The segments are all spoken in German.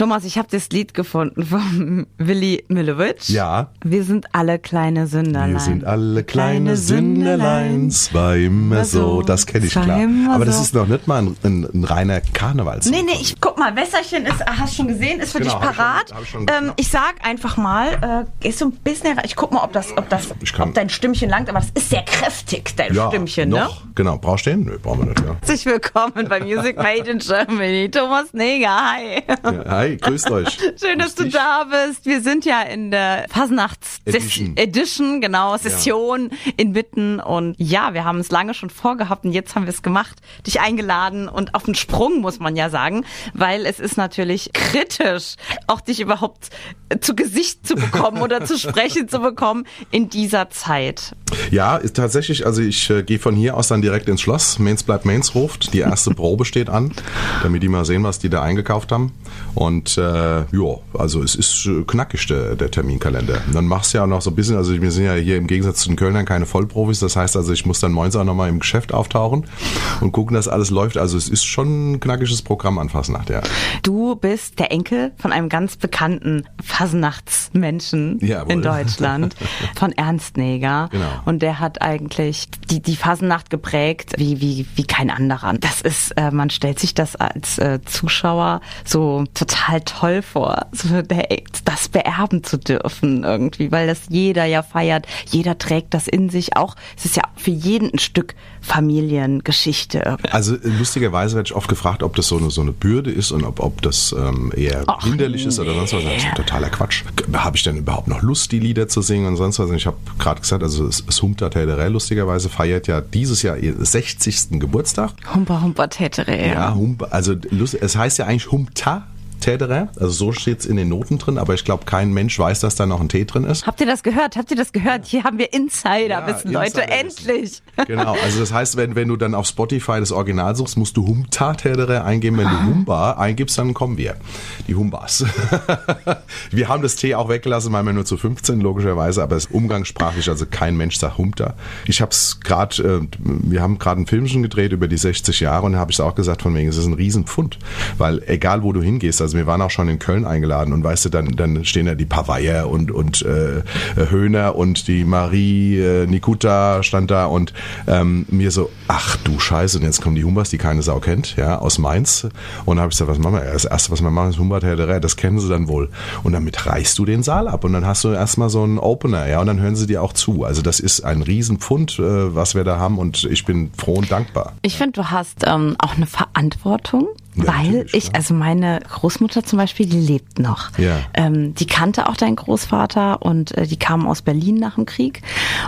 Thomas, ich habe das Lied gefunden von Willi Millowitsch. Ja. Wir sind alle kleine Sünderlein. Wir sind alle kleine Sünderlein, zwar immer so. Das kenne ich klar. Aber das ist noch nicht mal ein, ein, ein reiner Karnevals. Nee, nee, ich guck mal, Wässerchen ist, hast schon gesehen, ist für Genau, dich hab ich schon- parat. hab ich ähm, ich sag einfach mal, äh, ist so ein bisschen, ich guck mal, ob das, ob das, ob dein Stimmchen langt, aber das ist sehr kräftig, dein Stimmchen, ne? noch. Genau. Brauchst du den? Nö, brauchen wir nicht. Ja. Herzlich willkommen bei Music Made in Germany. Thomas Neger, hi. Ja, hi, grüßt euch. Schön, dass du da bist. Wir sind ja in der Fasnachts Edition. Genau, Session inmitten. Und ja, wir haben es lange schon vorgehabt und jetzt haben wir es gemacht, dich eingeladen und auf den Sprung, muss man ja sagen, weil es ist natürlich kritisch, auch dich überhaupt zu Gesicht zu bekommen oder zu sprechen zu bekommen in dieser Zeit. Ja, ist tatsächlich, also ich äh, gehe von hier aus dann direkt ins Schloss. Mainz bleibt Mainz ruft. Die erste Probe steht an, damit die mal sehen, was die da eingekauft haben. Und äh, ja, also es ist äh, knackig, der, der Terminkalender. Und dann machst du ja auch noch so ein bisschen, also wir sind ja hier im Gegensatz zu den Kölnern keine Vollprofis. Das heißt also, ich muss dann morgens auch nochmal im Geschäft auftauchen und gucken, dass alles läuft. Also es ist schon ein knackiges Programm an Fasnacht, ja. Du bist der Enkel von einem ganz bekannten Fasnachtsmenschen Jawohl. in Deutschland, von Ernst Neger. Genau. Und der hat eigentlich die, die Fasnacht geprägt wie, wie, wie kein anderer. Das ist, äh, man stellt sich das als äh, Zuschauer so total toll vor, so das beerben zu dürfen irgendwie, weil das jeder ja feiert. Jeder trägt das in sich auch. Es ist ja für jeden ein Stück Familiengeschichte. Also äh, lustigerweise werde ich oft gefragt, ob das so eine, so eine Bürde ist und ob, ob das ähm, eher Ach, hinderlich ist oder sonst was. Das ist totaler Quatsch. Habe ich denn überhaupt noch Lust, die Lieder zu singen und sonst was? Und ich habe gerade gesagt, also das Humta Täterä lustigerweise feiert ja dieses Jahr ihr 60. Geburtstag. Humper, humper, tätere. Ja, Humpa, also es heißt ja eigentlich Humta Täterä, also so steht es in den Noten drin, aber ich glaube, kein Mensch weiß, dass da noch ein T drin ist. Habt ihr das gehört? Habt ihr das gehört? Hier haben wir Insider-Wissen, Ja, Leute. Endlich. Genau, also das heißt, wenn, wenn du dann auf Spotify das Original suchst, musst du Humta Tätere eingeben. Wenn du Humba eingibst, dann kommen wir. Die Humbas. wir haben das T auch weggelassen, weil wir nur zu 15 logischerweise, aber es ist umgangssprachlich, also kein Mensch sagt Humta. Ich habe es gerade, äh, wir haben gerade einen Film schon gedreht über die 60 Jahre und da habe ich es auch gesagt, von wegen, es ist ein Riesenpfund, weil egal wo du hingehst, also wir waren auch schon in Köln eingeladen und weißt du, dann, dann stehen da die Paveier und, und äh, Höhner und die Marie äh, Nikuta stand da und ähm, mir so, ach du Scheiße, und jetzt kommen die Humbas, die keine Sau kennt, ja, aus Mainz. Und dann habe ich gesagt, was machen wir? Das erste, was wir machen, ist Humbat Herderä, das kennen sie dann wohl. Und damit reißt du den Saal ab und dann hast du erstmal so einen Opener, ja, und dann hören sie dir auch zu. Also das ist ein Riesenpfund, äh, was wir da haben und ich bin froh und dankbar. Ich finde, du hast ähm, auch eine Verantwortung, weil ich, also meine Großmutter zum Beispiel, die lebt noch. Ja. Ähm, die kannte auch deinen Großvater und äh, die kam aus Berlin nach dem Krieg.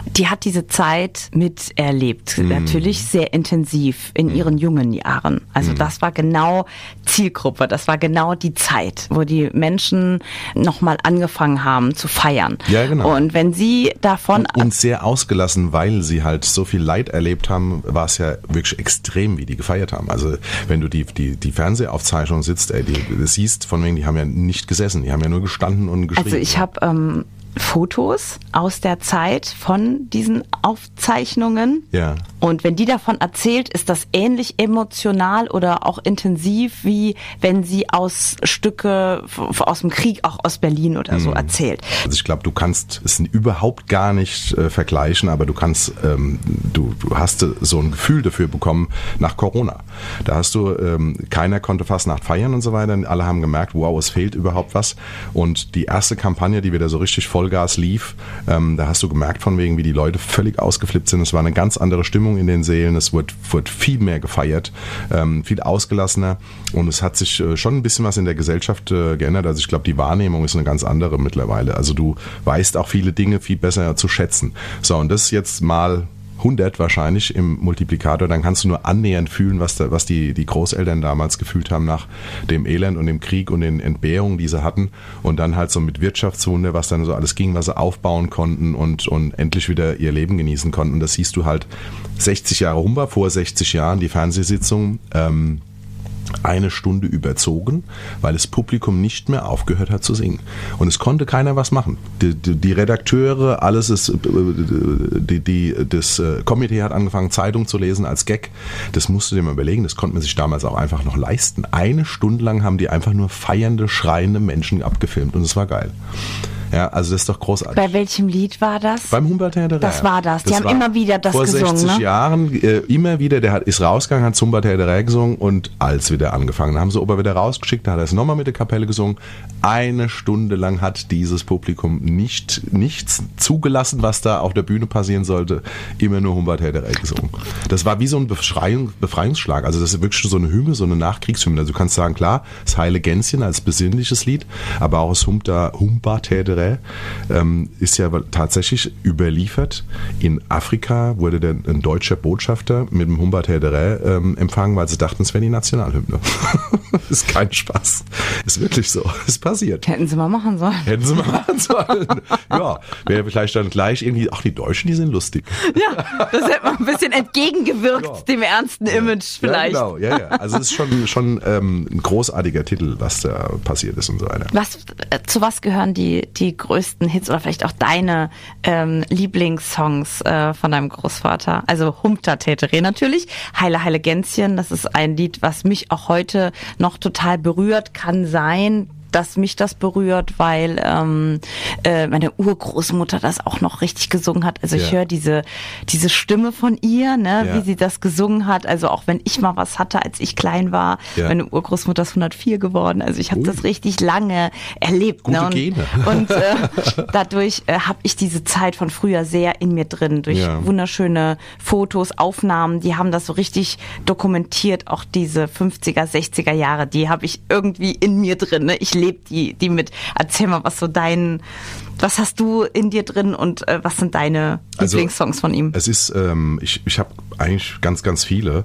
Die hat diese Zeit miterlebt, Mhm. natürlich sehr intensiv in ihren jungen Jahren. Mhm. Also das war genau Zielgruppe, das war genau die Zeit, wo die Menschen nochmal angefangen haben zu feiern. Ja, genau. Und wenn sie davon Und sehr ausgelassen, weil sie halt so viel Leid erlebt haben, war es ja wirklich extrem, wie die gefeiert haben. Also wenn du die, die, die Fernsehaufzeichnung sitzt, ey, die, die siehst, von wegen, die haben ja nicht gesessen, die haben ja nur gestanden und geschrieben. Also ich habe ähm, Fotos aus der Zeit von diesen Aufzeichnungen. Ja. Und wenn die davon erzählt, ist das ähnlich emotional oder auch intensiv, wie wenn sie aus Stücke aus dem Krieg, auch aus Berlin oder so erzählt. Also ich glaube, du kannst es überhaupt gar nicht äh, vergleichen, aber du kannst, ähm, du, du hast äh, so ein Gefühl dafür bekommen nach Corona. Da hast du, ähm, keiner konnte Fastnacht feiern und so weiter. Alle haben gemerkt, wow, es fehlt überhaupt was. Und die erste Kampagne, die wieder so richtig Vollgas lief, ähm, da hast du gemerkt von wegen, wie die Leute völlig ausgeflippt sind. Es war eine ganz andere Stimmung in den Seelen. Es wurde, wurde viel mehr gefeiert, ähm, viel ausgelassener. Und es hat sich äh, schon ein bisschen was in der Gesellschaft äh, geändert. Also ich glaube, die Wahrnehmung ist eine ganz andere mittlerweile. Also du weißt auch viele Dinge viel besser zu schätzen. So, und das jetzt mal 100 wahrscheinlich im Multiplikator, dann kannst du nur annähernd fühlen, was, da, was die, die Großeltern damals gefühlt haben nach dem Elend und dem Krieg und den Entbehrungen, die sie hatten. Und dann halt so mit Wirtschaftswunder, was dann so alles ging, was sie aufbauen konnten und, und endlich wieder ihr Leben genießen konnten. Und das siehst du halt 60 Jahre Humber, vor 60 Jahren, die Fernsehsitzung. Ähm, eine Stunde überzogen, weil das Publikum nicht mehr aufgehört hat zu singen. Und es konnte keiner was machen. Die, die, die Redakteure, alles ist, äh, die, die, das äh, Komitee hat angefangen, Zeitung zu lesen als Gag. Das musste dir mal überlegen, das konnte man sich damals auch einfach noch leisten. Eine Stunde lang haben die einfach nur feiernde, schreiende Menschen abgefilmt und es war geil. Ja, also das ist doch großartig. Bei welchem Lied war das? Beim Humboldt Theater. Das war das. Die haben immer wieder das vor gesungen. Vor 60 ne? Jahren äh, immer wieder. Der hat, ist rausgegangen, hat Humboldt Theater gesungen und als wieder angefangen. Da haben sie Ober wieder rausgeschickt, da hat er es nochmal mit der Kapelle gesungen. Eine Stunde lang hat dieses Publikum nicht nichts zugelassen, was da auf der Bühne passieren sollte. Immer nur Humboldt Theater gesungen. Das war wie so ein Befreiung, Befreiungsschlag. Also das ist wirklich so eine Hymne, so eine Nachkriegshymne. Also du kannst sagen, klar, das Heile Gänschen als besinnliches Lied, aber auch das Humboldt Theater ähm, ist ja tatsächlich überliefert. In Afrika wurde der, ein deutscher Botschafter mit dem Humboldt Herderä ähm, empfangen, weil sie dachten, es wäre die Nationalhymne. ist kein Spaß. Ist wirklich so. Ist passiert. Hätten sie mal machen sollen. Hätten sie mal machen sollen. ja, wäre vielleicht dann gleich irgendwie, ach, die Deutschen, die sind lustig. Ja, das hätte man ein bisschen entgegengewirkt, ja. dem ernsten Image vielleicht. Ja, genau, ja, ja. Also es ist schon, schon ähm, ein großartiger Titel, was da passiert ist und so weiter. Was, äh, zu was gehören die die, größten Hits oder vielleicht auch deine ähm, Lieblingssongs äh, von deinem Großvater? Also Humta Tätere natürlich. Heile Heile Gänschen, das ist ein Lied, was mich auch heute noch total berührt. Kann sein, dass mich das berührt, weil ähm, äh, meine Urgroßmutter das auch noch richtig gesungen hat. Also ja. ich höre diese diese Stimme von ihr, ne, ja. wie sie das gesungen hat. Also auch wenn ich mal was hatte, als ich klein war, ja. meine Urgroßmutter ist 104 geworden. Also ich habe das richtig lange erlebt. Gute ne? Und, Gene. und äh, dadurch äh, habe ich diese Zeit von früher sehr in mir drin durch wunderschöne Fotos, Aufnahmen. Die haben das so richtig dokumentiert. Auch diese 50er, 60er Jahre, die habe ich irgendwie in mir drin. Ne? Ich lebt die, die mit. Erzähl mal, was so dein, was hast du in dir drin und äh, was sind deine also, Lieblingssongs von ihm? Es ist, ähm, ich, ich habe eigentlich ganz, ganz viele,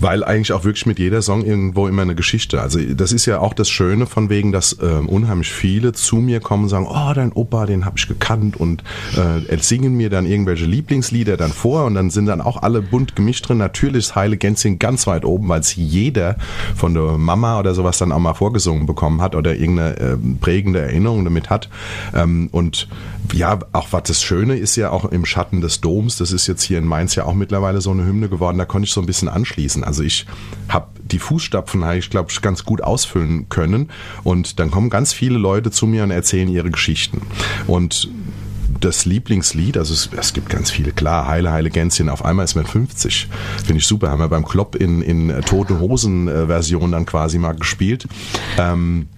weil eigentlich auch wirklich mit jeder Song irgendwo immer eine Geschichte. Also das ist ja auch das Schöne von wegen, dass ähm, unheimlich viele zu mir kommen und sagen, oh, dein Opa, den habe ich gekannt und äh, singen mir dann irgendwelche Lieblingslieder dann vor und dann sind dann auch alle bunt gemischt drin. Natürlich ist Heile Gänzchen ganz weit oben, weil es jeder von der Mama oder sowas dann auch mal vorgesungen bekommen hat oder irgendeine äh, prägende Erinnerung damit hat. Ähm, und ja, auch was das Schöne ist ja auch im Schatten des Doms, das ist jetzt hier in Mainz ja auch mittlerweile so eine Hymne geworden, da konnte ich so ein bisschen anschließen. Also ich habe die Fußstapfen, ich glaube, ganz gut ausfüllen können und dann kommen ganz viele Leute zu mir und erzählen ihre Geschichten. Und das Lieblingslied, also es, es, gibt ganz viele, klar, Heile, Heile Gänschen, auf einmal ist man 50. Finde ich super. Haben wir beim Klopp in, in Tote Hosen äh, Version dann quasi mal gespielt. Ähm,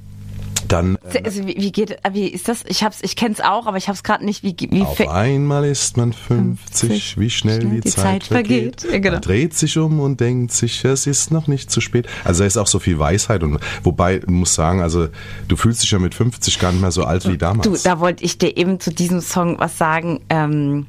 dann. Äh, also wie, wie, geht, wie ist das? Ich hab's, ich kenn's auch, aber ich hab's gerade nicht. Wie, wie auf einmal ist man 50, 50 wie schnell, schnell die, die, Zeit, Zeit vergeht. vergeht. Genau. Man dreht sich um und denkt sich, es ist noch nicht zu spät. Also da ist auch so viel Weisheit und wobei du musst sagen, also du fühlst dich ja mit 50 gar nicht mehr so alt wie damals. Du, da wollte ich dir eben zu diesem Song was sagen. Ähm,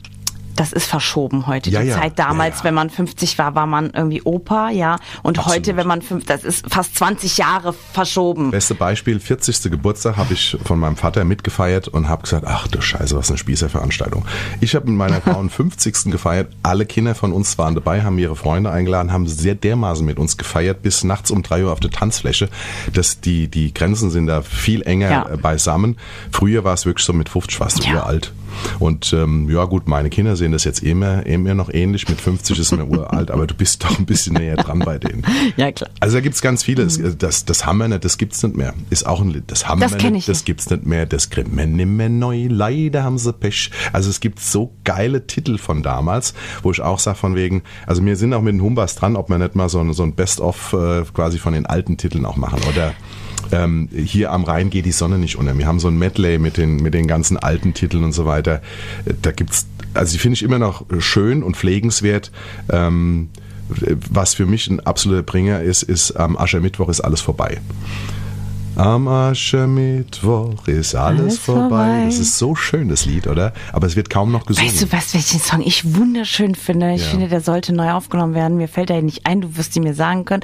das ist verschoben heute. Ja, die ja, Zeit damals, ja, wenn man 50 war, war man irgendwie Opa, ja. Und Absolut. heute, wenn man 50, das ist fast 20 Jahre verschoben. Beste Beispiel, 40. Geburtstag habe ich von meinem Vater mitgefeiert und habe gesagt, ach du Scheiße, was eine Spießerveranstaltung. Ich habe mit meiner Frau einen 50. gefeiert. Alle Kinder von uns waren dabei, haben ihre Freunde eingeladen, haben sehr dermaßen mit uns gefeiert, bis nachts um drei Uhr auf der Tanzfläche. Das, die, die Grenzen sind da viel enger ja. beisammen. Früher war es wirklich so mit 50 warst du uralt. Und ähm, ja gut, meine Kinder sehen das jetzt immer, immer noch ähnlich. Mit 50 ist mir uralt, aber du bist doch ein bisschen näher dran bei denen. Ja, klar. Also da gibt's ganz viele. Das, das, das haben wir nicht, das gibt's nicht mehr. Ist auch ein Lied. Das haben das wir nicht, das gibt's nicht mehr. Das kriegt man nimmer neu. Leider haben sie Pech. Also es gibt so geile Titel von damals, wo ich auch sage von wegen, also wir sind auch mit den Humbas dran, ob wir nicht mal so ein, so ein Best-of äh, quasi von den alten Titeln auch machen. Oder ähm, hier am Rhein geht die Sonne nicht unter. Wir haben so ein Medley mit den, mit den ganzen alten Titeln und so weiter. Da gibt's, also die finde ich immer noch schön und pflegenswert. Ähm, was für mich ein absoluter Bringer ist, ist am Aschermittwoch ist alles vorbei. Am Aschermittwoch ist alles, Alles vorbei. vorbei. Das ist so schön, das Lied, oder? Aber es wird kaum noch gesungen. Weißt du was, welchen Song ich wunderschön finde? Ich Ja. finde, der sollte neu aufgenommen werden. Mir fällt er nicht ein, du wirst ihn mir sagen können.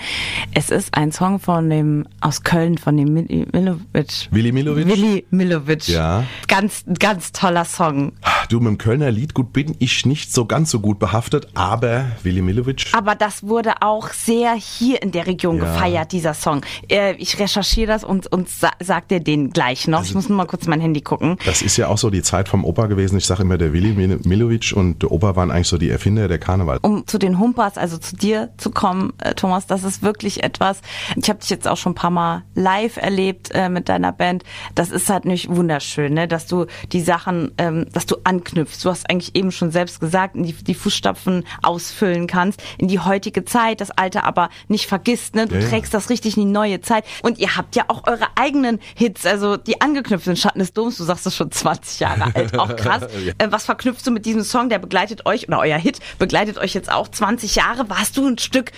Es ist ein Song von dem, aus Köln, von dem Mil- Milovic. Willi Milovic? Willi Milovic. Ja. Ganz, ganz toller Song. Du, mit dem Kölner Liedgut bin ich nicht so ganz so gut behaftet, aber Willi Milovic, Aber das wurde auch sehr hier in der Region Ja. gefeiert, dieser Song. Äh, ich recherchiere das und, und sa sag dir den gleich noch. ich muss nur mal kurz mein Handy gucken. das ist ja auch so die Zeit vom Opa gewesen. Ich sage immer, der Willi Mil- Milovic und der Opa waren eigentlich so die Erfinder der Karneval. um zu den Humpas, also zu dir zu kommen, äh, Thomas, das ist wirklich etwas. Ich habe dich jetzt auch schon ein paar Mal live erlebt äh, mit deiner Band. Das ist halt nicht wunderschön, ne? dass du die Sachen, ähm, dass du anknüpfst. Du hast eigentlich eben schon selbst gesagt, die, die Fußstapfen ausfüllen kannst in die heutige Zeit, das Alte aber nicht vergisst. Ne? Du Ja, ja. trägst das richtig in die neue Zeit. Und ihr habt ja auch eure eigenen Hits, also die angeknüpften Schatten des Doms. Du sagst es schon 20 Jahre alt, auch krass. Ja. Äh, was verknüpfst du mit diesem Song? Der begleitet euch, oder euer Hit begleitet euch jetzt auch 20 Jahre. Warst du ein Stück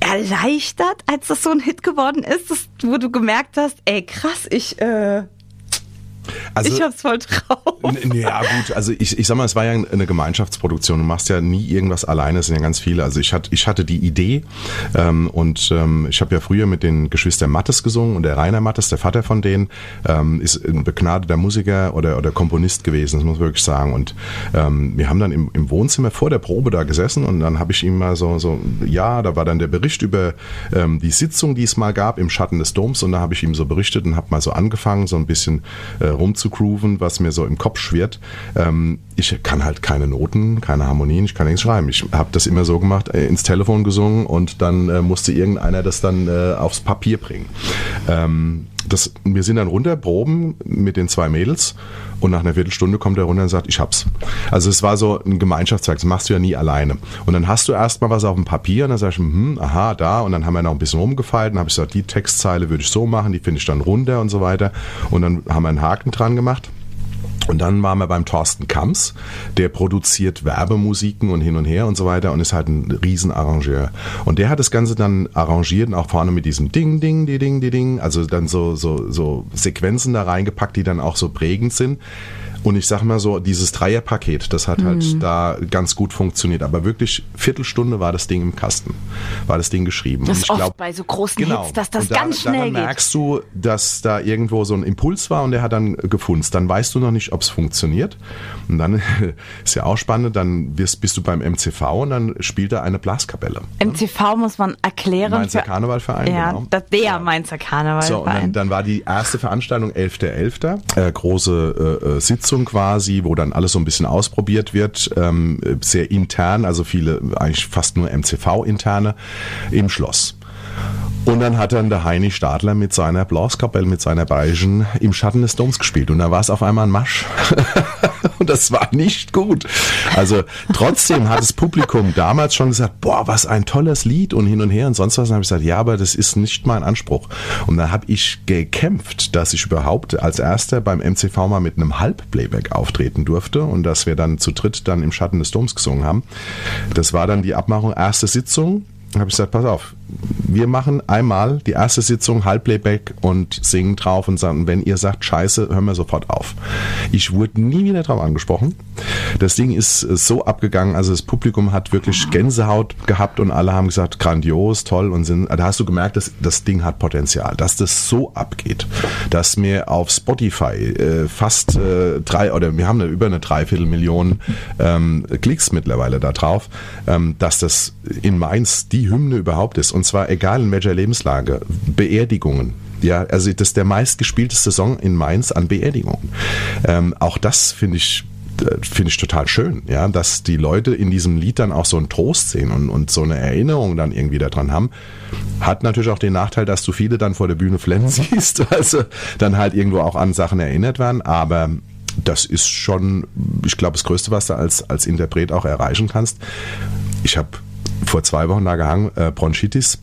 erleichtert, als das so ein Hit geworden ist, wo du gemerkt hast, ey krass, ich, äh, Also, ich hab's voll drauf. Ja gut, also ich, ich sag mal, es war ja eine Gemeinschaftsproduktion. Du machst ja nie irgendwas alleine, es sind ja ganz viele. Also ich hatte, ich hatte die Idee ähm, und ähm, ich habe ja früher mit den Geschwistern Mattes gesungen und der Rainer Mattes, der Vater von denen, ähm, ist ein begnadeter Musiker oder, oder Komponist gewesen, das muss man wirklich sagen. Und ähm, wir haben dann im, im Wohnzimmer vor der Probe da gesessen und dann habe ich ihm mal so, so, ja, da war dann der Bericht über ähm, die Sitzung, die es mal gab im Schatten des Doms und da habe ich ihm so berichtet und habe mal so angefangen, so ein bisschen äh, rumzugrooven, was mir so im Kopf schwirrt. Ähm, ich kann halt keine Noten, keine Harmonien, ich kann nichts schreiben. Ich habe das immer so gemacht, äh, ins Telefon gesungen und dann äh, musste irgendeiner das dann äh, aufs Papier bringen. Ähm, das, wir sind dann runter, mit den zwei Mädels und nach einer Viertelstunde kommt er runter und sagt, ich hab's. Also es war so ein Gemeinschaftswerk, das machst du ja nie alleine. Und dann hast du erstmal was auf dem Papier und dann sagst du, hm, aha, da und dann haben wir noch ein bisschen rumgefeilt und habe ich gesagt, die Textzeile würde ich so machen, die finde ich dann runter und so weiter. Und dann haben wir einen Haken dran gemacht. Und dann waren wir beim Thorsten Kamps, der produziert Werbemusiken und hin und her und so weiter und ist halt ein Riesenarrangeur. Und der hat das Ganze dann arrangiert und auch vorne mit diesem Ding, Ding, die Ding, die Ding, also dann so, so, so Sequenzen da reingepackt, die dann auch so prägend sind. Und ich sag mal so, dieses Dreierpaket, das hat halt da ganz gut funktioniert. Aber wirklich Viertelstunde war das Ding im Kasten, war das Ding geschrieben. Das und ist ich oft glaub, bei so großen Genau. Hits, dass das da, ganz schnell daran geht. merkst du, dass da irgendwo so ein Impuls war und der hat dann gefunzt. Dann weißt du noch nicht, ob es funktioniert. Und dann ist ja auch spannend, dann wirst, bist du beim MCV und dann spielt er eine Blaskapelle. MCV muss man erklären. Mainzer Karnevalverein, Ja, genau. das, der Mainzer Karnevalverein. So, und dann, dann war die erste Veranstaltung 11.11., äh, große äh, äh, Sitzung quasi, wo dann alles so ein bisschen ausprobiert wird, ähm, äh, sehr intern, also viele, eigentlich fast nur MCV-interne im Schloss. Und dann hat dann der Heini Stadler mit seiner Blaskapelle, mit seiner Bayerischen im Schatten des Doms gespielt. Und da war es auf einmal ein Masch. Und das war nicht gut. Also trotzdem hat das Publikum damals schon gesagt, boah, was ein tolles Lied und hin und her und sonst was. Und dann habe ich gesagt, ja, aber das ist nicht mein Anspruch. Und dann habe ich gekämpft, dass ich überhaupt als erster beim MCV mal mit einem Halbplayback auftreten durfte und dass wir dann zu dritt dann im Schatten des Doms gesungen haben. Das war dann die Abmachung, erste Sitzung. Habe ich gesagt, pass auf, wir machen einmal die erste Sitzung Halbplayback und singen drauf und sagen, wenn ihr sagt Scheiße, hören wir sofort auf. Ich wurde nie wieder drauf angesprochen. Das Ding ist so abgegangen, also das Publikum hat wirklich Gänsehaut gehabt und alle haben gesagt, grandios, toll und sind, da hast du gemerkt, dass das Ding hat Potenzial, dass das so abgeht, dass mir auf Spotify äh, fast äh, drei oder wir haben eine, über eine Dreiviertelmillion ähm, Klicks mittlerweile da drauf, ähm, dass das in Mainz die Hymne überhaupt ist und zwar egal in welcher Lebenslage, Beerdigungen. Ja, also das ist der meistgespielteste Song in Mainz an Beerdigungen. Ähm, auch das finde ich äh, finde ich total schön, ja, dass die Leute in diesem Lied dann auch so einen Trost sehen und, und so eine Erinnerung dann irgendwie daran haben. Hat natürlich auch den Nachteil, dass du viele dann vor der Bühne flennen siehst, also dann halt irgendwo auch an Sachen erinnert werden, aber das ist schon, ich glaube, das Größte, was du als, als Interpret auch erreichen kannst. Ich habe vor zwei Wochen da gehangen, äh, Bronchitis,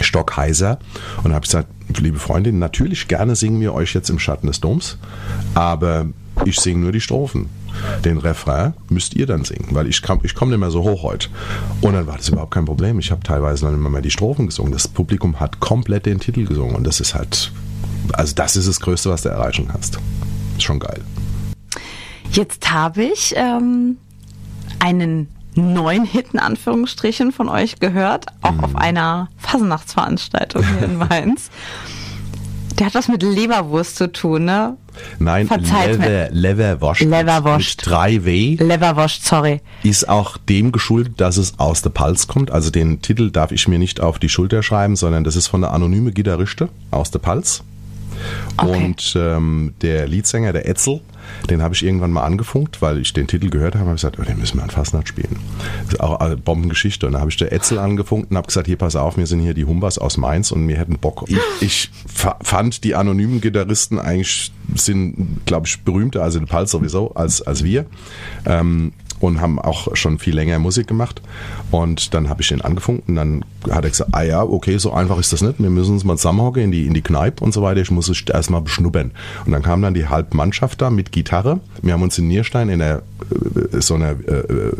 stockheiser und habe gesagt, liebe Freundin, natürlich gerne singen wir euch jetzt im Schatten des Doms, aber ich singe nur die Strophen. Den Refrain müsst ihr dann singen, weil ich, kam, ich komme nicht mehr so hoch heute. Und dann war das überhaupt kein Problem. Ich habe teilweise noch immer mehr die Strophen gesungen. Das Publikum hat komplett den Titel gesungen und das ist halt, also das ist das Größte, was du erreichen kannst. Ist schon geil. Jetzt habe ich ähm, einen neuen Hit in Anführungsstrichen von euch gehört, auch mhm. auf einer Fasernachtsveranstaltung hier in Mainz. Der hat was mit Leberwurst zu tun, ne? Nein, Lever, Leverwurst. Leverwurst. Mit 3W. Leverwurst, sorry. Ist auch dem geschuldet, dass es aus der Palz kommt. Also den Titel darf ich mir nicht auf die Schulter schreiben, sondern das ist von der anonyme Gitarriste aus der Palz. Okay. Und ähm, der Leadsänger, der Etzel, den habe ich irgendwann mal angefunkt, weil ich den Titel gehört habe und habe gesagt, oh, den müssen wir an Fastnacht spielen. Das ist auch eine Bombengeschichte. Und dann habe ich der Etzel angefunkt und habe gesagt, hier pass auf, wir sind hier die Humbas aus Mainz und wir hätten Bock. Ich, ich fand, die anonymen Gitarristen eigentlich sind, glaube ich, berühmter, also den Pals sowieso, als, als wir. Ähm, und haben auch schon viel länger Musik gemacht. Und dann habe ich ihn angefunkt und dann hat er gesagt, ah ja, okay, so einfach ist das nicht. Wir müssen uns mal zusammenhocken in die, in die Kneipe und so weiter. Ich muss es erstmal beschnuppern. Und dann kam dann die Halbmannschaft da mit Gitarre. Wir haben uns in Nierstein in der, äh, so einer äh, äh,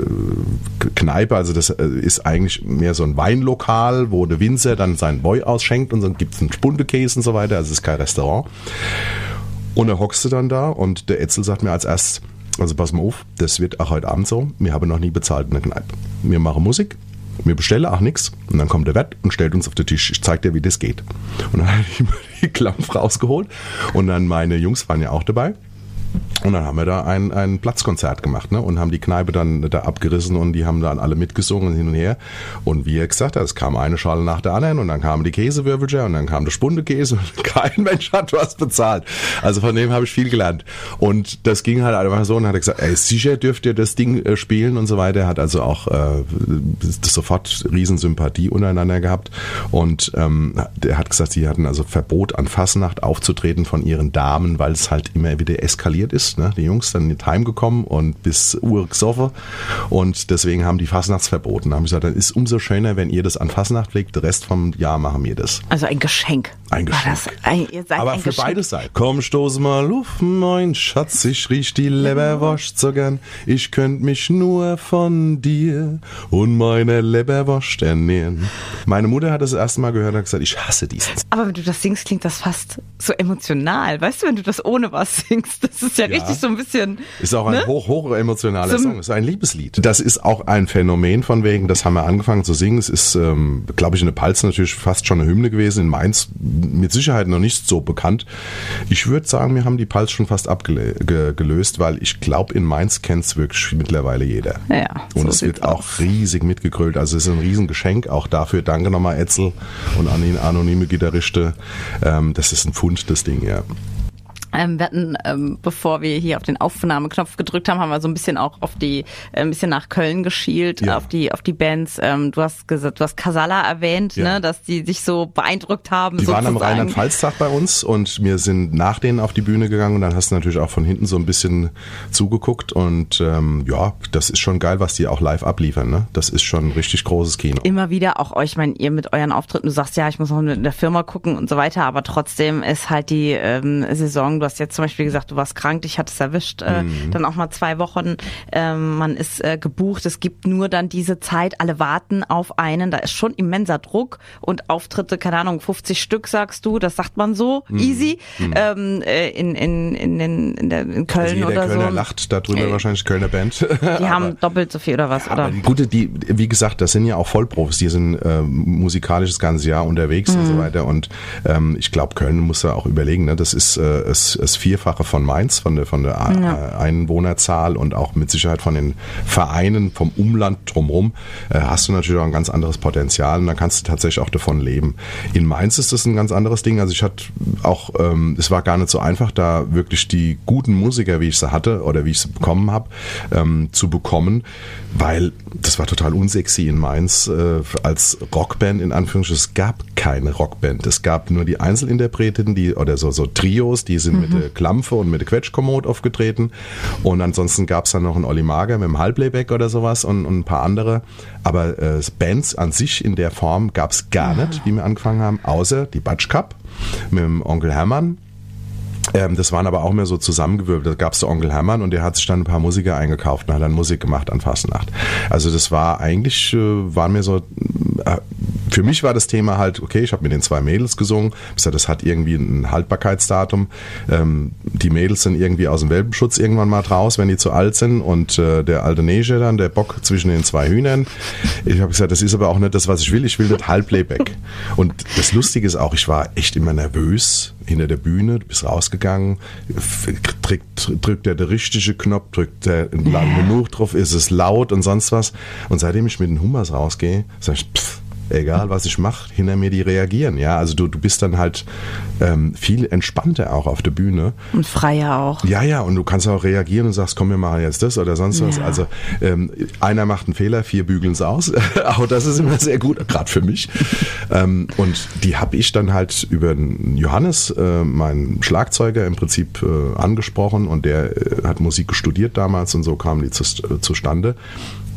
Kneipe, also das äh, ist eigentlich mehr so ein Weinlokal, wo der Winzer dann seinen Boy ausschenkt und dann gibt es einen Spundekäse und so weiter. Also es ist kein Restaurant. Und er hockste dann da und der Etzel sagt mir als erstes, also pass mal auf, das wird auch heute Abend so. Wir haben noch nie bezahlt in der Kneipe. Wir machen Musik, wir bestellen auch nichts und dann kommt der Wirt und stellt uns auf den Tisch. Ich zeig dir, wie das geht. Und dann habe ich die Klampf rausgeholt und dann meine Jungs waren ja auch dabei. Und dann haben wir da ein, ein Platzkonzert gemacht ne? und haben die Kneipe dann da abgerissen und die haben dann alle mitgesungen hin und her. Und wie er gesagt hat, es kam eine Schale nach der anderen und dann kamen die Käsewürfelchen und dann kam der Spundekäse und kein Mensch hat was bezahlt. Also von dem habe ich viel gelernt. Und das ging halt einfach so und hat gesagt, ey, sicher dürft ihr das Ding äh, spielen und so weiter. Er hat also auch äh, sofort Riesensympathie untereinander gehabt. Und ähm, der hat gesagt, sie hatten also Verbot an Fasnacht aufzutreten von ihren Damen, weil es halt immer wieder eskaliert ist ist. Ne? Die Jungs dann nicht heimgekommen und bis Uhr gesoffen und deswegen haben die Fasnachts verboten. Da haben gesagt, dann ist umso schöner, wenn ihr das an Fasnacht legt, der Rest vom Jahr machen wir das. Also ein Geschenk. Ein Geschenk. Ein, Aber ein für Geschenk. beide Seiten. Komm, stoß mal auf, mein Schatz, ich riech die Leberwurst so gern. Ich könnt mich nur von dir und meiner Leberwurst ernähren. Meine Mutter hat das erste Mal gehört und hat gesagt, ich hasse diesen. Aber wenn du das singst, klingt das fast so emotional. Weißt du, wenn du das ohne was singst, das ist ja, ja richtig so ein bisschen. Ist auch ein ne? hoch, hoch emotionaler Song. Ist ein Liebeslied. Das ist auch ein Phänomen von wegen, das haben wir angefangen zu singen. Es ist, ähm, glaube ich, in der Palz natürlich fast schon eine Hymne gewesen. In Mainz mit Sicherheit noch nicht so bekannt. Ich würde sagen, wir haben die Palz schon fast abgelöst, weil ich glaube, in Mainz kennt es wirklich mittlerweile jeder. Ja, und so es wird auch riesig mitgegrölt. Also es ist ein Riesengeschenk. Auch dafür danke nochmal Etzel und an ihn anonyme Gitarriste. Ähm, das ist ein Pfund, das Ding, ja. Ähm, wir hatten, ähm, bevor wir hier auf den Aufnahmeknopf gedrückt haben, haben wir so ein bisschen auch auf die, äh, ein bisschen nach Köln geschielt, ja. auf die, auf die Bands. Ähm, du hast gesagt, du hast Casala erwähnt, ja. ne, dass die sich so beeindruckt haben. Die sozusagen. waren am Rheinland-Pfalz-Tag bei uns und wir sind nach denen auf die Bühne gegangen und dann hast du natürlich auch von hinten so ein bisschen zugeguckt und ähm, ja, das ist schon geil, was die auch live abliefern. Ne? Das ist schon ein richtig großes Kino. Immer wieder auch euch, mein, ihr mit euren Auftritten, du sagst ja, ich muss noch in der Firma gucken und so weiter, aber trotzdem ist halt die ähm, Saison du hast jetzt zum Beispiel gesagt, du warst krank, dich hat es erwischt, äh, mhm. dann auch mal zwei Wochen, ähm, man ist äh, gebucht, es gibt nur dann diese Zeit, alle warten auf einen, da ist schon immenser Druck und Auftritte, keine Ahnung, 50 Stück sagst du, das sagt man so, mhm. easy, mhm. Ähm, äh, in, in, in, in, in, der, in Köln also jeder oder Kölner so. lacht darüber äh, wahrscheinlich, Kölner Band. Die haben doppelt so viel oder was, oder? Die gute, die, wie gesagt, das sind ja auch Vollprofis, die sind äh, musikalisch das ganze Jahr unterwegs und so mhm. weiter und ähm, ich glaube, Köln muss da auch überlegen, ne? das ist äh, es, es vier Vierfache von Mainz, von der, von der ja. Einwohnerzahl und auch mit Sicherheit von den Vereinen vom Umland drumherum, äh, hast du natürlich auch ein ganz anderes Potenzial und dann kannst du tatsächlich auch davon leben. In Mainz ist das ein ganz anderes Ding. Also ich hatte auch, ähm, es war gar nicht so einfach, da wirklich die guten Musiker, wie ich sie hatte oder wie ich sie bekommen habe, ähm, zu bekommen, weil das war total unsexy in Mainz äh, als Rockband in Anführungsstrichen. Es gab keine Rockband. Es gab nur die Einzelinterpreten, die oder so, so Trios, die sind mhm. mit der Klampfe und mit der Quetschkommode aufgetreten. Und ansonsten gab es dann noch einen Olli Mager mit dem Halbplayback oder sowas und, und ein paar andere. Aber äh, Bands an sich in der Form gab es gar nicht, wie wir angefangen haben, außer die Batsch Cup mit dem Onkel Hermann Ähm, das waren aber auch mehr so zusammengewirbelt. Da gab es Onkel Hermann und der hat sich dann ein paar Musiker eingekauft und hat dann Musik gemacht an Fastnacht. Also das war eigentlich, äh, war mir so, äh, für mich war das Thema halt, okay, ich habe mit den zwei Mädels gesungen. Das hat irgendwie ein Haltbarkeitsdatum. Ähm, die Mädels sind irgendwie aus dem Welpenschutz irgendwann mal draus, wenn die zu alt sind. Und äh, der alte Neger dann, der Bock zwischen den zwei Hühnern. Ich habe gesagt, das ist aber auch nicht das, was ich will. Ich will das Halbplayback. Und das Lustige ist auch, ich war echt immer nervös hinter der Bühne, du bist rausgegangen, drückt, drückt der der richtige Knopf, drückt der lang genug drauf, ist es laut und sonst was. Und seitdem ich mit den Hummers rausgehe, sag ich, pff, egal was ich mache, hinter mir die reagieren. Ja, also du, du bist dann halt ähm, viel entspannter auch auf der Bühne. Und freier auch. Ja, ja, und du kannst auch reagieren und sagst, komm, wir machen jetzt das oder sonst ja. was. Also ähm, einer macht einen Fehler, vier bügeln es aus. auch das ist immer sehr gut, gerade für mich. ähm, und die habe ich dann halt über Johannes, äh, meinen Schlagzeuger, im Prinzip äh, angesprochen und der äh, hat Musik studiert damals und so kamen die zu, äh, zustande.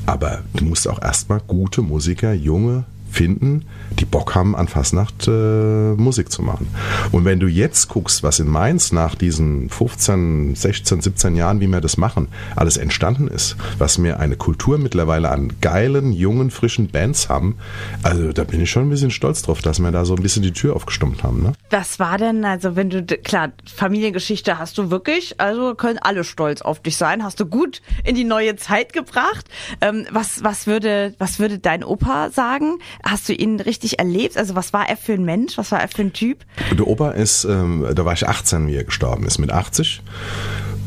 Aber du musst auch erstmal gute Musiker, junge, finden, die Bock haben, an Fastnacht äh, Musik zu machen. Und wenn du jetzt guckst, was in Mainz nach diesen 15, 16, 17 Jahren, wie wir das machen, alles entstanden ist, was wir eine Kultur mittlerweile an geilen, jungen, frischen Bands haben, also da bin ich schon ein bisschen stolz drauf, dass wir da so ein bisschen die Tür aufgestummt haben. Ne? Was war denn, also wenn du, klar, Familiengeschichte hast du wirklich, also können alle stolz auf dich sein, hast du gut in die neue Zeit gebracht. Ähm, was, was, würde, was würde dein Opa sagen? Hast du ihn richtig erlebt? Also was war er für ein Mensch? Was war er für ein Typ? Der Opa ist, ähm, da war ich 18, wie er gestorben ist, mit 80.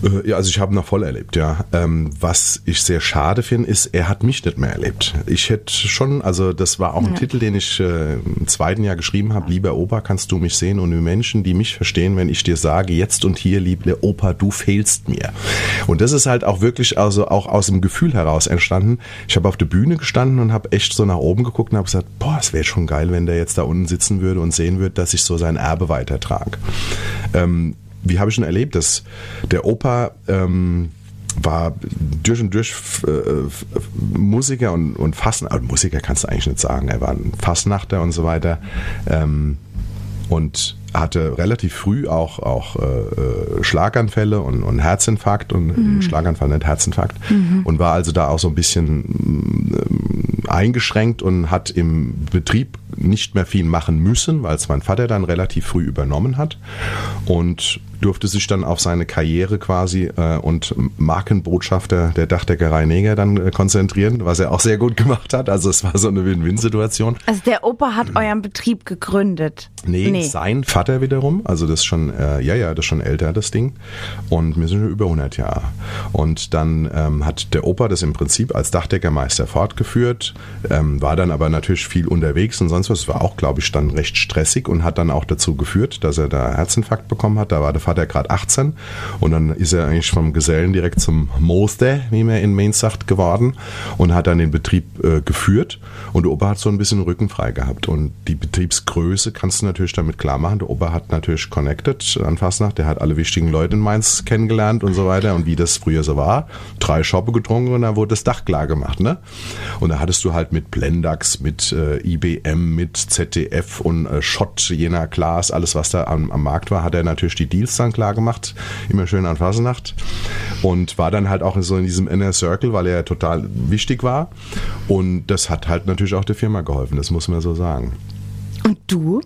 Äh, ja, also ich habe noch voll erlebt, ja. Ähm, was ich sehr schade finde, ist, er hat mich nicht mehr erlebt. Ich hätte schon, also das war auch ein ja. Titel, den ich äh, im zweiten Jahr geschrieben habe. Lieber Opa, kannst du mich sehen? Und die Menschen, die mich verstehen, wenn ich dir sage, jetzt und hier, lieber Opa, du fehlst mir. Und das ist halt auch wirklich also auch aus dem Gefühl heraus entstanden. Ich habe auf der Bühne gestanden und habe echt so nach oben geguckt und habe gesagt, boah, es wäre schon geil, wenn der jetzt da unten sitzen würde und sehen würde, dass ich so sein Erbe weitertrage. Ähm, wie habe ich schon erlebt, dass der Opa ähm, war durch und durch äh, Musiker und, und Fastnachter, also Musiker kannst du eigentlich nicht sagen, er war ein Fastnachter und so weiter. Ähm, und hatte relativ früh auch, auch äh, äh Schlaganfälle und, und Herzinfarkt und mhm. Schlaganfall, nicht Herzinfarkt. Mhm. Und war also da auch so ein bisschen äh, eingeschränkt und hat im Betrieb nicht mehr viel machen müssen, weil es mein Vater dann relativ früh übernommen hat. Und durfte sich dann auf seine Karriere quasi äh, und Markenbotschafter der Dachdeckerei Neger dann äh, konzentrieren, was er auch sehr gut gemacht hat. Also es war so eine Win-Win-Situation. Also der Opa hat euren Betrieb gegründet? Nee, nee. sein Vater wiederum. Also das ist schon, äh, ja, ja, das ist schon älter, das Ding. Und wir sind über 100 Jahre. Und dann ähm, hat der Opa das im Prinzip als Dachdeckermeister fortgeführt, ähm, war dann aber natürlich viel unterwegs und sonst was. War auch, glaube ich, dann recht stressig und hat dann auch dazu geführt, dass er da Herzinfarkt bekommen hat. Da war der Vater gerade 18 und dann ist er eigentlich vom Gesellen direkt zum Moster, wie man in Mainz sagt, geworden und hat dann den Betrieb äh, geführt und der Opa hat so ein bisschen Rücken frei gehabt und die Betriebsgröße kannst du natürlich damit klar machen. Der Opa hat natürlich connected an Fastnacht, der hat alle wichtigen Leute in Mainz kennengelernt und so weiter und wie das früher so war. Drei Schoppe getrunken und dann wurde das Dach klar gemacht, ne? Und da hattest du halt mit Blendax, mit äh, IBM, mit ZDF und äh, Schott, jener Glas, alles was da am, am Markt war, hat er natürlich die Deals dann klar gemacht, immer schön an Fasenacht und war dann halt auch so in diesem Inner Circle, weil er total wichtig war und das hat halt natürlich auch der Firma geholfen, das muss man so sagen. Und du?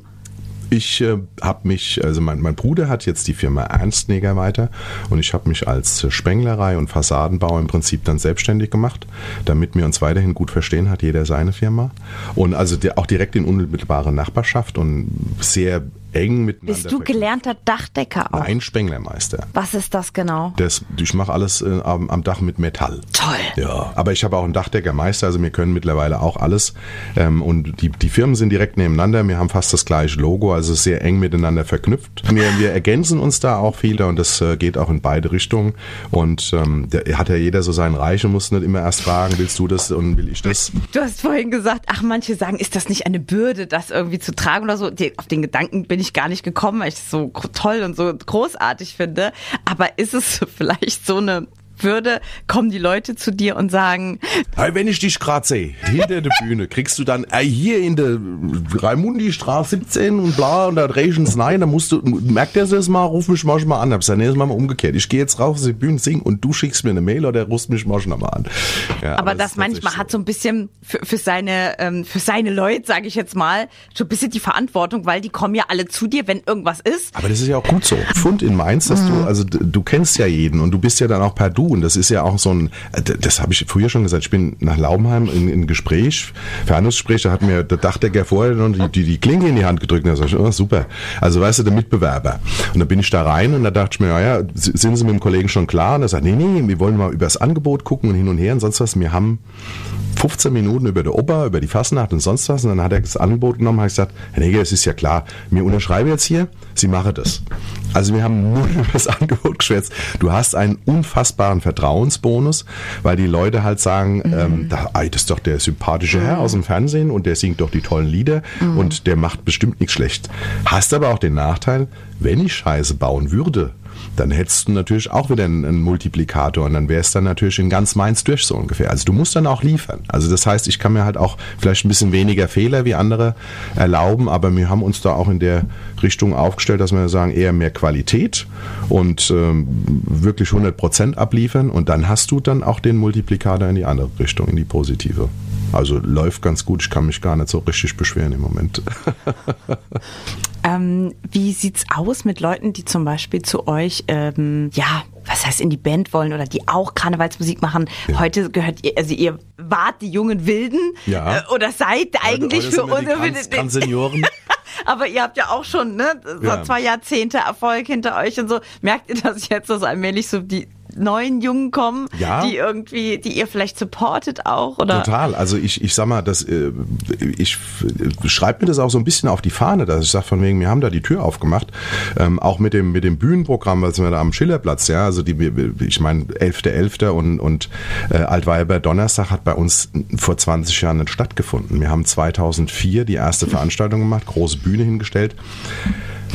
Ich äh, habe mich, also mein, mein, Bruder hat jetzt die Firma Ernstneger weiter und ich habe mich als Spenglerei und Fassadenbau im Prinzip dann selbstständig gemacht, damit wir uns weiterhin gut verstehen, hat jeder seine Firma. Und also der, auch direkt in unmittelbare Nachbarschaft und sehr eng miteinander. Bist du gelernter Dachdecker auch? Nein, Spenglermeister. Was ist das genau? Das, ich mache alles äh, am, am, Dach mit Metall. Toll. Ja, aber ich habe auch einen Dachdeckermeister, also wir können mittlerweile auch alles. Ähm, und die, die Firmen sind direkt nebeneinander. Wir haben fast das gleiche Logo, also sehr eng miteinander verknüpft. Wir, wir ergänzen uns da auch viel und das äh, geht auch in beide Richtungen. Und ähm, der, hat ja jeder so seinen Reich und muss nicht immer erst fragen, willst du das und will ich das? Du hast vorhin gesagt, ach, manche sagen, ist das nicht eine Bürde, das irgendwie zu tragen oder so? Die, auf den Gedanken bin ich ich gar nicht gekommen, weil ich es so toll und so großartig finde. Aber ist es vielleicht so eine würde, kommen die Leute zu dir und sagen, hey, wenn ich dich gerade sehe, hinter der Bühne, kriegst du dann, ey, hier in der Raimundi Straße 17 und bla, und da regens nein, da musst du, merkt er das mal, ruf mich manchmal an. Hab gesagt, nee, das machen wir umgekehrt. Ich gehe jetzt rauf auf die Bühne singen und du schickst mir eine Mail oder rufst mich manchmal mal an. Ja, aber, aber das, das manchmal so. hat so ein bisschen für, für seine, ähm, für seine Leute, sage ich jetzt mal, so ein bisschen die Verantwortung, weil die kommen ja alle zu dir, wenn irgendwas ist. Aber das ist ja auch gut so. Fund in Mainz, dass mhm. du, also du kennst ja jeden und du bist ja dann auch per Du und das ist ja auch so ein, das habe ich früher schon gesagt, ich bin nach Laubenheim in, in Gespräch, Verhandlungsgespräch, da hat mir der Dachdecker vorher noch die, die, die Klinge in die Hand gedrückt und da sag ich, oh, super. Also weißt du, der Mitbewerber. Und dann bin ich da rein und da dachte ich mir, naja, sind Sie mit dem Kollegen schon klar? Und er sagt, nee, nee, wir wollen mal über das Angebot gucken und hin und her und sonst was. Wir haben 15 Minuten über der Oper, über die Fasnacht und sonst was. Und dann hat er das Angebot genommen, hat gesagt, Herr Neger, es ist ja klar, mir unterschreibe jetzt hier, Sie machen das. Also wir haben nur über das Angebot geschwätzt. Du hast einen unfassbaren Vertrauensbonus, weil die Leute halt sagen, mhm. ähm, da, das ist doch der sympathische Herr aus dem Fernsehen und der singt doch die tollen Lieder mhm. und der macht bestimmt nichts schlecht. Hast aber auch den Nachteil, wenn ich Scheiße bauen würde, dann hättest du natürlich auch wieder einen, einen Multiplikator und dann wäre es dann natürlich in ganz Mainz durch so ungefähr. Also du musst dann auch liefern. Also das heißt, ich kann mir halt auch vielleicht ein bisschen weniger Fehler wie andere erlauben, aber wir haben uns da auch in der Richtung aufgestellt, dass wir sagen, eher mehr Qualität und ähm, wirklich 100 Prozent abliefern und dann hast du dann auch den Multiplikator in die andere Richtung, in die positive. Also läuft ganz gut. Ich kann mich gar nicht so richtig beschweren im Moment. ähm, wie sieht's aus mit Leuten, die zum Beispiel zu euch, ähm, ja, was heißt in die Band wollen oder die auch Karnevalsmusik machen? Ja. Heute gehört ihr, also ihr wart die jungen Wilden ja. äh, oder seid eigentlich für unsere Senioren. Aber ihr habt ja auch schon ne, so ja. zwei Jahrzehnte Erfolg hinter euch und so. Merkt ihr das jetzt, dass allmählich so die neuen Jungen kommen, ja. die irgendwie, die ihr vielleicht supportet auch? Oder? Total. Also ich, ich sag mal, das, äh, ich schreibe mir das auch so ein bisschen auf die Fahne, dass ich sage von wegen, wir haben da die Tür aufgemacht, ähm, auch mit dem, mit dem Bühnenprogramm, was wir da am Schillerplatz, ja, also die, ich meine, 11.11. .11. und, und äh, Altweiber Donnerstag hat bei uns vor 20 Jahren nicht stattgefunden. Wir haben 2004 die erste Veranstaltung gemacht, große Bühne hingestellt.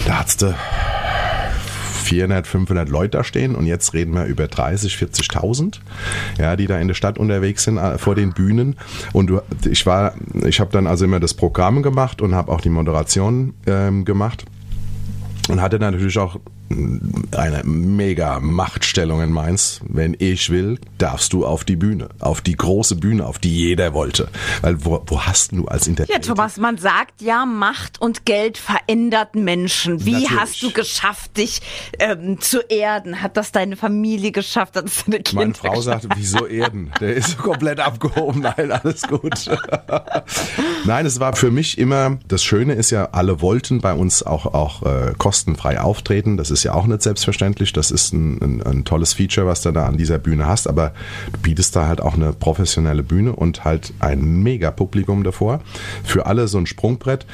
Da hat's du 400, 500 Leute da stehen und jetzt reden wir über 30, 40.000, ja, die da in der Stadt unterwegs sind äh, vor den Bühnen. Und du, ich war, ich habe dann also immer das Programm gemacht und habe auch die Moderation ähm, gemacht und hatte natürlich auch eine mega Machtstellung in Mainz. Wenn ich will, darfst du auf die Bühne, auf die große Bühne, auf die jeder wollte. Weil wo, wo hast du als Internet? Ja, Thomas, man sagt ja, Macht und Geld verändert Menschen. Wie Natürlich. hast du geschafft, dich ähm, zu erden? Hat das deine Familie geschafft? Hat das deine Kinder Meine Frau geschafft? sagt, wieso erden? Der ist komplett abgehoben. Nein, alles gut. Nein, es war für mich immer, das Schöne ist ja, alle wollten bei uns auch, auch äh, kostenfrei auftreten. Das ist ist ja auch nicht selbstverständlich. Das ist ein, ein, ein, tolles Feature, was du da an dieser Bühne hast, aber du bietest da halt auch eine professionelle Bühne und halt ein mega Publikum davor. Für alle so ein Sprungbrett.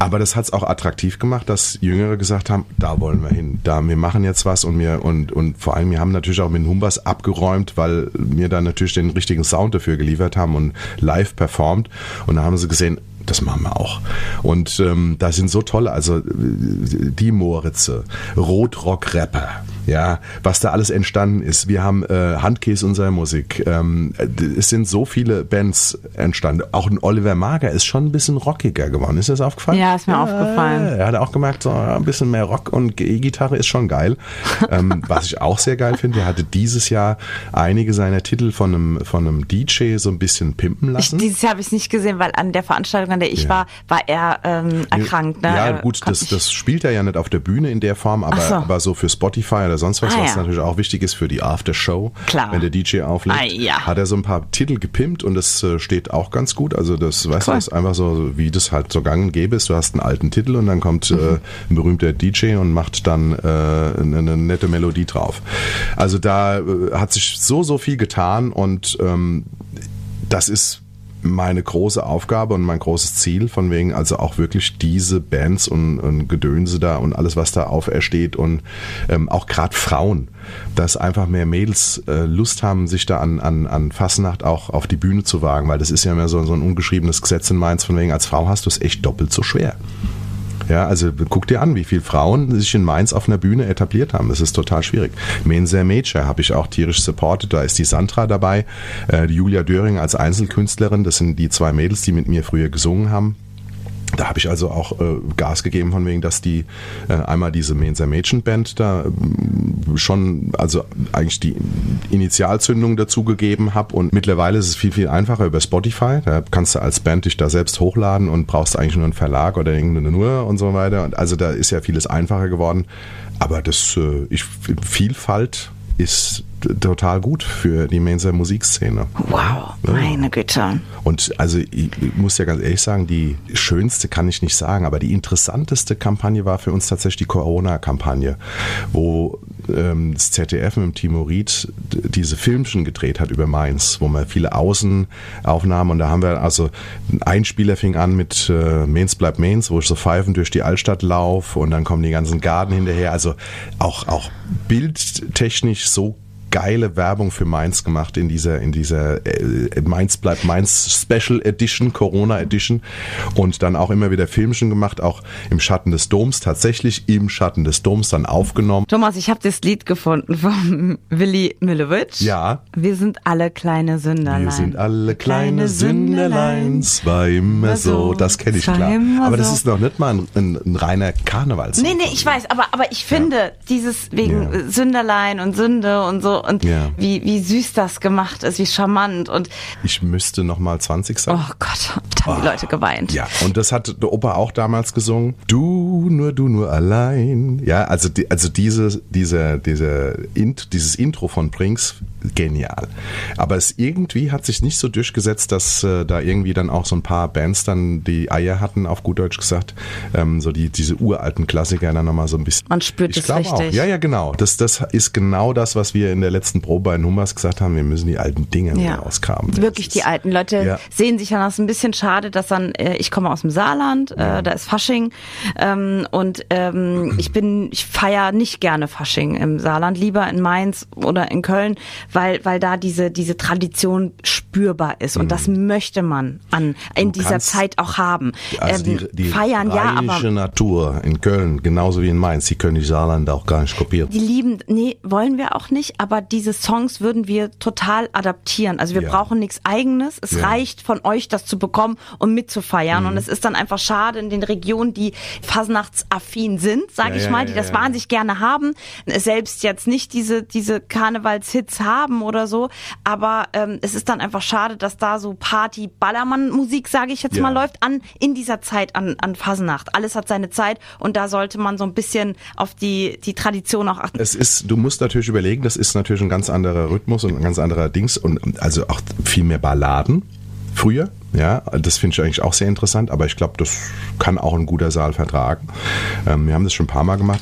Aber das hat es auch attraktiv gemacht, dass Jüngere gesagt haben, da wollen wir hin. Da, wir machen jetzt was und wir, und, und vor allem, wir haben natürlich auch mit Humbas abgeräumt, weil wir da natürlich den richtigen Sound dafür geliefert haben und live performt. Und da haben sie gesehen, das machen wir auch. Und ähm, da sind so tolle, also äh, die Moritze, Rotrock-Rapper, ja, was da alles entstanden ist. Wir haben äh, Handkäse unserer Musik. Ähm, es sind so viele Bands entstanden. Auch ein Oliver Mager ist schon ein bisschen rockiger geworden. Ist das aufgefallen? Ja, ist mir ja, aufgefallen. Er hat auch gemerkt, so ein bisschen mehr Rock und E-Gitarre ist schon geil. ähm, was ich auch sehr geil finde, er hatte dieses Jahr einige seiner Titel von einem, von einem DJ so ein bisschen pimpen lassen. Ich, dieses Jahr habe ich es nicht gesehen, weil an der Veranstaltung, an der ich ja. war, war er ähm, erkrankt. Ne? Ja, gut, das, das spielt er ja nicht auf der Bühne in der Form, aber so, aber so für Spotify oder sonst was, ah, was ja. natürlich auch wichtig ist für die Aftershow, Klar. wenn der DJ auflegt, ah, ja. hat er so ein paar Titel gepimpt und das äh, steht auch ganz gut. Also das, weißt cool. du, ist einfach so, wie das halt so gang und gäbe ist. Du hast einen alten Titel und dann kommt äh, mhm. äh, ein berühmter DJ und macht dann äh, eine, eine, nette Melodie drauf. Also da äh, hat sich so, so viel getan und ähm, das ist meine große Aufgabe und mein großes Ziel, von wegen also auch wirklich diese Bands und, und Gedönse da und alles, was da aufersteht und ähm, auch gerade Frauen, dass einfach mehr Mädels äh, Lust haben, sich da an, an, an Fasnacht auch auf die Bühne zu wagen, weil das ist ja mehr so, so ein ungeschriebenes Gesetz in Mainz, von wegen als Frau hast du es echt doppelt so schwer. Ja, also guck dir an, wie viele Frauen sich in Mainz auf einer Bühne etabliert haben. Das ist total schwierig. Menser Major habe ich auch tierisch supported. Da ist die Sandra dabei, äh, die Julia Döring als Einzelkünstlerin. Das sind die zwei Mädels, die mit mir früher gesungen haben. Da habe ich also auch äh, Gas gegeben von wegen, dass die äh, einmal diese Mensa Mädchen Band da äh, schon, also eigentlich die Initialzündung dazu gegeben habe und mittlerweile ist es viel, viel einfacher über Spotify. Da kannst du als Band dich da selbst hochladen und brauchst eigentlich nur einen Verlag oder irgendeine Nur und so weiter. Und also da ist ja vieles einfacher geworden. Aber das, äh, ich, Vielfalt ist total gut für die Mainzer Musikszene. Wow, meine Güte. Und also ich muss ja ganz ehrlich sagen, die schönste kann ich nicht sagen, aber die interessanteste Kampagne war für uns tatsächlich die Corona-Kampagne, wo ähm, das ZDF mit dem Timo Ried diese Filmchen gedreht hat über Mainz, wo man viele Außenaufnahmen und da haben wir also ein Einspieler fing an mit äh, Mainz bleibt Mainz, wo ich so pfeifen durch die Altstadt laufe und dann kommen die ganzen Garten hinterher, also auch, auch bildtechnisch so geile Werbung für Mainz gemacht in dieser, in dieser äh, Mainz bleibt Mainz Special Edition, Corona Edition und dann auch immer wieder Filmchen gemacht, auch im Schatten des Doms, tatsächlich im Schatten des Doms dann aufgenommen. Thomas, ich habe das Lied gefunden von Willi Millowitsch. Ja. Wir sind alle kleine Sünderlein. Wir sind alle kleine Sünderlein, war immer so. Das kenne ich klar. Aber das ist noch nicht mal ein, ein, ein reiner Karnevals. Nee, nee, ich weiß, aber, aber ich finde ja. dieses wegen ja. Sünderlein und Sünde und so und ja. wie, wie süß das gemacht ist, wie charmant und ich müsste noch mal 20 sein. Oh Gott, da haben oh. die Leute geweint. Ja, und das hat der Opa auch damals gesungen. Du, nur du, nur allein. Ja, also die, also diese, diese, diese Int, dieses Intro von Prinks genial. Aber es irgendwie hat sich nicht so durchgesetzt, dass äh, da irgendwie dann auch so ein paar Bands dann die Eier hatten, auf gut Deutsch gesagt, ähm, so die diese uralten Klassiker dann nochmal so ein bisschen. Man spürt es richtig. Auch. Ja, ja, genau. Das, das ist genau das, was wir in der letzten Probe bei Nummers gesagt haben. Wir müssen die alten Dinge ja. rauskramen. Wirklich die alten Leute ja. sehen sich dann das ein bisschen schade, dass dann äh, ich komme aus dem Saarland, äh, da ist Fasching ähm, und ähm, ich bin ich feiere nicht gerne Fasching im Saarland, lieber in Mainz oder in Köln, weil, weil da diese, diese Tradition spürbar ist. Und mhm. das möchte man an, in du dieser Zeit auch haben. Also ähm, die, die feiern, ja, aber. Natur in Köln, genauso wie in Mainz, die können die Saarland auch gar nicht kopieren. Die lieben, nee, wollen wir auch nicht, aber diese Songs würden wir total adaptieren. Also wir ja. brauchen nichts eigenes. Es ja. reicht von euch, das zu bekommen und mitzufeiern. Mhm. Und es ist dann einfach schade in den Regionen, die fasnachtsaffin sind, sage ja, ich mal, die das wahnsinnig gerne haben, selbst jetzt nicht diese, diese Karnevalshits haben haben oder so. Aber ähm, es ist dann einfach schade, dass da so Party-Ballermann-Musik, sage ich jetzt ja. mal, läuft an in dieser Zeit an, an Fasenacht. Alles hat seine Zeit und da sollte man so ein bisschen auf die, die Tradition auch achten. Es ist, du musst natürlich überlegen, das ist natürlich ein ganz anderer Rhythmus und ein ganz anderer Dings und also auch viel mehr Balladen früher. Ja, das finde ich eigentlich auch sehr interessant, aber ich glaube, das kann auch ein guter Saal vertragen. Ähm, wir haben das schon ein paar Mal gemacht.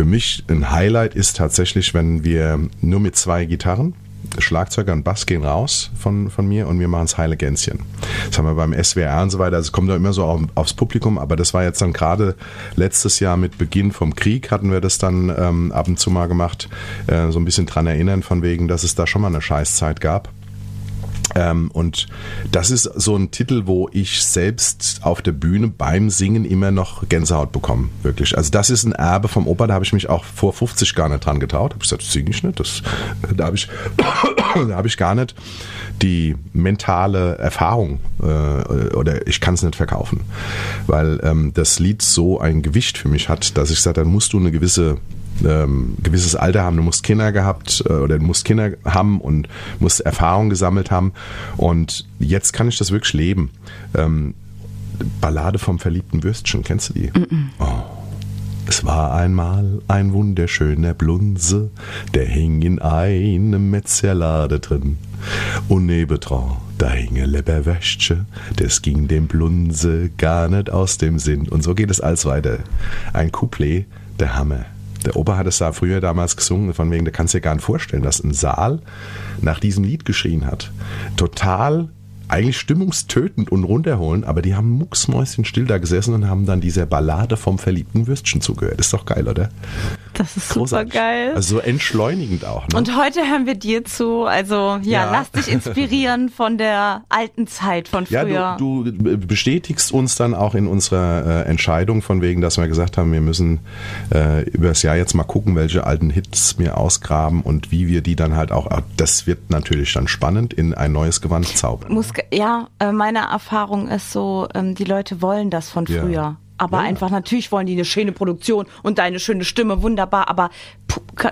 Für mich ein Highlight ist tatsächlich, wenn wir nur mit zwei Gitarren, Schlagzeuger und Bass gehen raus von, von mir und wir machen das heile Gänschen. Das haben wir beim SWR und so weiter. Also es kommt da immer so auf, aufs Publikum, aber das war jetzt dann gerade letztes Jahr mit Beginn vom Krieg hatten wir das dann ähm, ab und zu mal gemacht, äh, so ein bisschen dran erinnern, von wegen, dass es da schon mal eine Scheißzeit gab. Ähm, und das ist so ein Titel, wo ich selbst auf der Bühne beim Singen immer noch Gänsehaut bekomme, wirklich. Also das ist ein Erbe vom Opa, da habe ich mich auch vor 50 gar nicht dran getraut. Habe ich gesagt, das singe ich nicht. Das, da habe ich, hab ich gar nicht die mentale Erfahrung äh, oder ich kann es nicht verkaufen, weil ähm, das Lied so ein Gewicht für mich hat, dass ich sage, dann musst du eine gewisse ähm, gewisses Alter haben, du musst Kinder gehabt äh, oder du musst Kinder haben und musst Erfahrung gesammelt haben. Und jetzt kann ich das wirklich leben. Ähm, Ballade vom verliebten Würstchen, kennst du die? Mm -mm. Oh. Es war einmal ein wunderschöner Blunse, der hing in einem Metzgerlade drin. Und nebendran, da hing ein Leberwäsche, das ging dem Blunse gar nicht aus dem Sinn. Und so geht es als weiter. Ein Couplet, der Hammer. Der Opa hat es da früher damals gesungen, von wegen, da kannst du dir gar nicht vorstellen, dass ein Saal nach diesem Lied geschrien hat. Total eigentlich stimmungstötend und runterholen, aber die haben mucksmäuschen still da gesessen und haben dann dieser Ballade vom verliebten Würstchen zugehört. Ist doch geil, oder? Das ist super geil. Also so entschleunigend auch. Ne? Und heute hören wir dir zu. Also ja, Ja. lass dich inspirieren von der alten Zeit von früher. Ja, du, du bestätigst uns dann auch in unserer äh, Entscheidung, von wegen, dass wir gesagt haben, wir müssen äh, über das Jahr jetzt mal gucken, welche alten Hits wir ausgraben und wie wir die dann halt auch, ah, das wird natürlich dann spannend, in ein neues Gewand zaubern. Muss, ja, äh, meine Erfahrung ist so, ähm, die Leute wollen das von Ja. Aber Ja. einfach, natürlich wollen die eine schöne Produktion und deine schöne Stimme, wunderbar, aber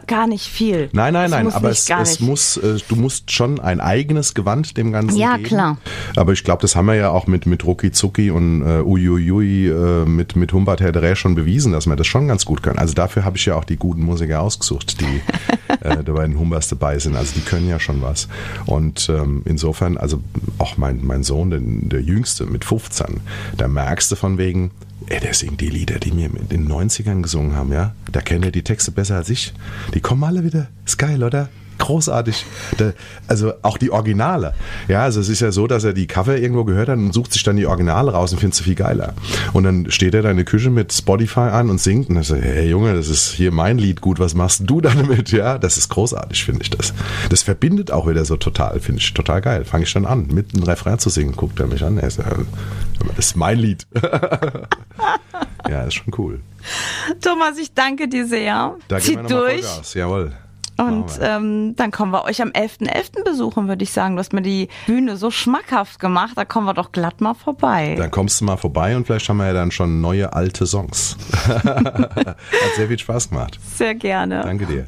gar nicht viel. Nein, nein, Es nein, aber nicht, es, es muss, äh, du musst schon ein eigenes Gewand dem Ganzen Ja, geben. klar. Aber ich glaube, das haben wir ja auch mit, mit Rucki Zucki und äh, Uiuiui äh, mit, mit Humbert Herr schon bewiesen, dass wir das schon ganz gut können. Also dafür habe ich ja auch die guten Musiker ausgesucht, die äh, bei den Humbers dabei sind. Also die können ja schon was. Und ähm, insofern, also auch mein, mein Sohn, der, der Jüngste mit 15, da merkst du von wegen, Ey, der singt die Lieder, die mir in den 90ern gesungen haben, ja. Da kennt er die Texte besser als ich. Die kommen alle wieder. Ist geil, oder? Großartig. Also auch die Originale. Ja, also es ist ja so, dass er die Cover irgendwo gehört hat und sucht sich dann die Originale raus und findet sie viel geiler. Und dann steht er da in der Küche mit Spotify an und singt und er sagt, hey Junge, das ist hier mein Lied, gut, was machst du da damit? Ja, das ist großartig, finde ich das. Das verbindet auch wieder so total, finde ich total geil. Fange ich dann an, mit einem Refrain zu singen, guckt er mich an. Er sagt, das ist mein Lied. ja, ist schon cool. Thomas, ich danke dir sehr. Da Zieh durch. Vollgas. Jawohl. Und ähm, dann kommen wir euch am 11.11. besuchen, würde ich sagen. Du hast mir die Bühne so schmackhaft gemacht, da kommen wir doch glatt mal vorbei. Dann kommst du mal vorbei und vielleicht haben wir ja dann schon neue alte Songs. Hat sehr viel Spaß gemacht. Sehr gerne. Danke dir.